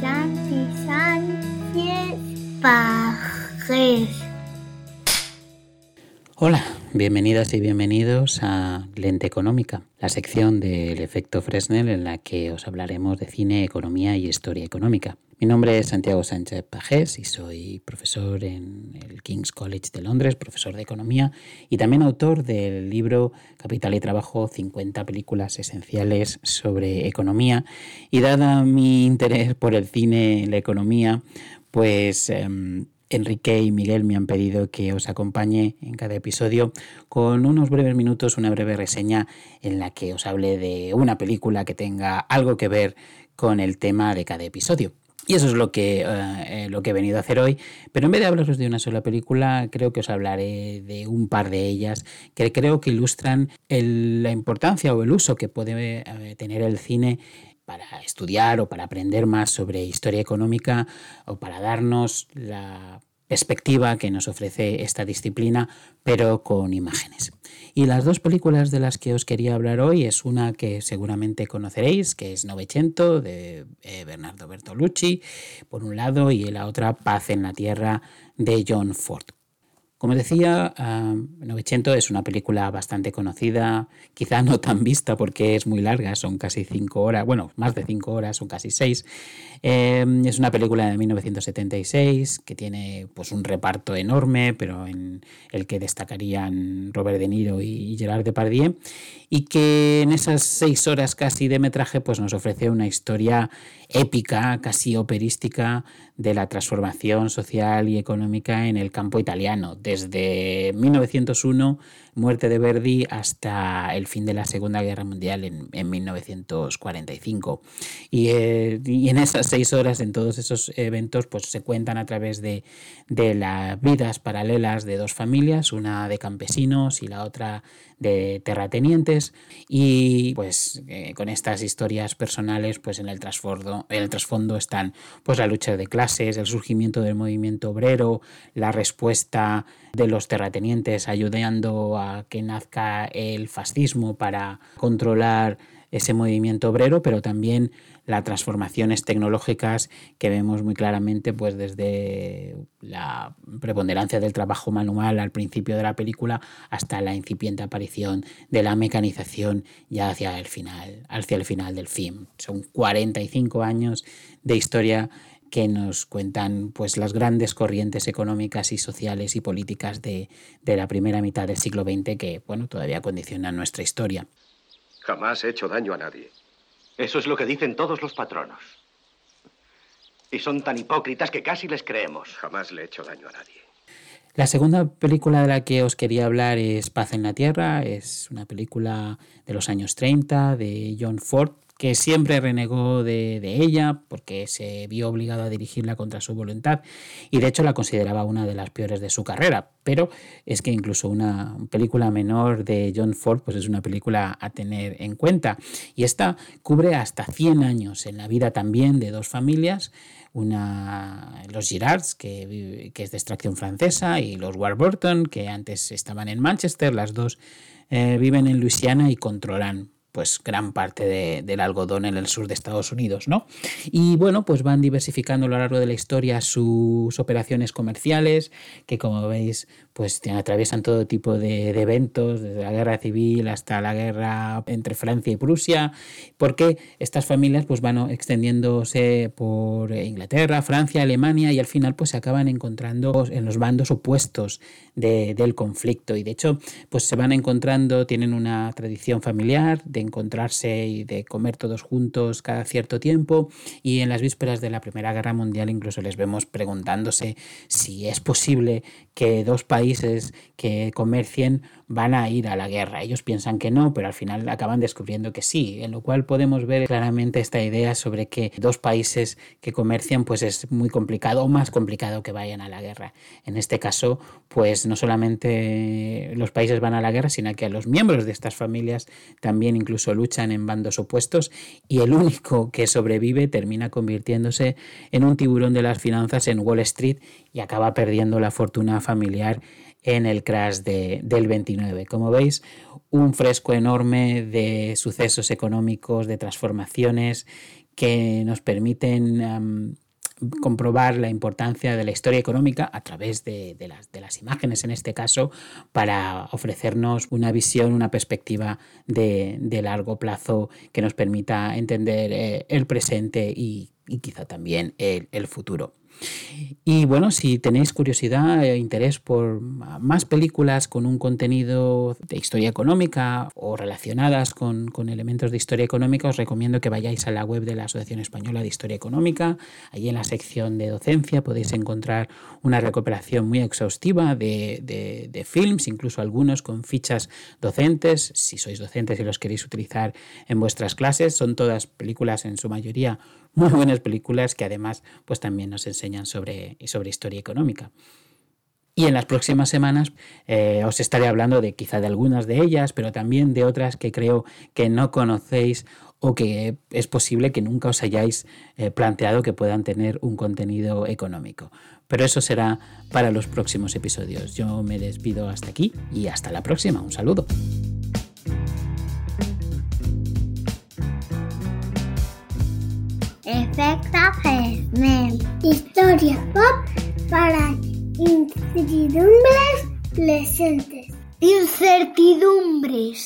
Santi Sánchez Pajes. Hola, bienvenidas y bienvenidos a Lente Económica, la sección del efecto Fresnel en la que os hablaremos de cine, economía y historia económica. Mi nombre es Santiago Sánchez Pajés y soy profesor en el King's College de Londres, profesor de economía y también autor del libro Capital y Trabajo, 50 películas esenciales sobre economía. Y dada mi interés por el cine y la economía, pues... Em, Enrique y Miguel me han pedido que os acompañe en cada episodio con unos breves minutos, una breve reseña en la que os hable de una película que tenga algo que ver con el tema de cada episodio. Y eso es lo que, eh, eh, lo que he venido a hacer hoy. Pero en vez de hablaros de una sola película, creo que os hablaré de un par de ellas que creo que ilustran la importancia o el uso que puede eh, tener el cine para estudiar o para aprender más sobre historia económica o para darnos la perspectiva que nos ofrece esta disciplina, pero con imágenes. Y las dos películas de las que os quería hablar hoy es una que seguramente conoceréis, que es Novecento, de eh, Bernardo Bertolucci, por un lado, y la otra Paz en la Tierra, de John Ford. Como decía, uh, es una película bastante conocida, quizá no tan vista porque es muy larga, son casi cinco horas, bueno, más de cinco horas, son casi seis. Em, es una película de 1976 que tiene pues, un reparto enorme, pero en el que destacarían Robert De Niro y Gerard Depardieu, y que en esas seis horas casi de metraje pues, nos ofrece una historia épica, casi operística, de la transformación social y económica en el campo italiano, desde 1901, muerte de Verdi, hasta el fin de la Segunda Guerra Mundial en, 1945. Eh, y, en esas seis horas, en todos esos eventos, pues se cuentan a través de, de las vidas paralelas de dos familias, una de campesinos y la otra de terratenientes y pues eh, con estas historias personales pues en el trasfondo, en el trasfondo están pues la lucha de clases, el surgimiento del movimiento obrero, la respuesta de los terratenientes ayudando a que nazca el fascismo para controlar ese movimiento obrero, pero también las transformaciones tecnológicas que vemos muy claramente pues desde la preponderancia del trabajo manual al principio de la película hasta la incipiente aparición de la mecanización ya hacia el final, hacia el final del film. Son 45 años de historia que nos cuentan pues las grandes corrientes económicas y sociales y políticas de, de la primera mitad del siglo XX que bueno todavía condicionan nuestra historia. Jamás he hecho daño a nadie. Eso es lo que dicen todos los patronos. Y son tan hipócritas que casi les creemos. Jamás le he hecho daño a nadie. La segunda película de la que os quería hablar es Paz en la Tierra. Es una película de los años 30 de John Ford, que siempre renegó de, ella porque se vio obligado a dirigirla contra su voluntad y de hecho la consideraba una de las peores de su carrera. Pero es que incluso una película menor de John Ford pues es una película a tener en cuenta. Y esta cubre hasta 100 años en la vida también de dos familias una, los Girards, que, que, es de extracción francesa, y los Warburton, que antes estaban en Manchester, las dos eh, viven en Luisiana y controlan pues gran parte del algodón en el sur de Estados Unidos, ¿no? Y bueno, pues van diversificando a lo largo de la historia sus operaciones comerciales, que como veis, pues atraviesan todo tipo de, eventos, desde la guerra civil hasta la guerra entre Francia y Prusia, porque estas familias pues van extendiéndose por Inglaterra, Francia, Alemania y al final pues se acaban encontrando en los bandos opuestos del conflicto y de hecho pues se van encontrando, tienen una tradición familiar de encontrarse y de comer todos juntos cada cierto tiempo. Y en las vísperas de la Primera Guerra Mundial incluso les vemos preguntándose si es posible que dos países que comercien van a ir a la guerra. Ellos piensan que no, pero al final acaban descubriendo que sí, en lo cual podemos ver claramente esta idea sobre que dos países que comercian pues es muy complicado o más complicado que vayan a la guerra. En este caso, pues no solamente los países van a la guerra, sino que los miembros de estas familias también incluso luchan en bandos opuestos y el único que sobrevive termina convirtiéndose en un tiburón de las finanzas en Wall Street y acaba perdiendo la fortuna familiar en el crash de, del 29. Como veis, un fresco enorme de sucesos económicos, de transformaciones que nos permiten comprobar la importancia de la historia económica a través de, las, imágenes, en este caso, para ofrecernos una visión, una perspectiva de, largo plazo que nos permita entender eh, el presente y, quizá también el futuro. Y bueno, si tenéis curiosidad e interés por más películas con un contenido de historia económica o relacionadas con, elementos de historia económica, os recomiendo que vayáis a la web de la Asociación Española de Historia Económica. Allí en la sección de docencia podéis encontrar una recuperación muy exhaustiva de, de films, incluso algunos con fichas docentes, si sois docentes y los queréis utilizar en vuestras clases. Son todas películas en su mayoría muy buenas películas que además pues también nos enseñan sobre, sobre historia económica. Y en las próximas semanas eh, os estaré hablando de quizá de algunas de ellas, pero también de otras que creo que no conocéis o que es posible que nunca os hayáis eh, planteado que puedan tener un contenido económico. Pero eso será para los próximos episodios. Yo me despido hasta aquí y hasta la próxima. Un saludo. Fresnel. Historia pop para incertidumbres presentes. Incertidumbres.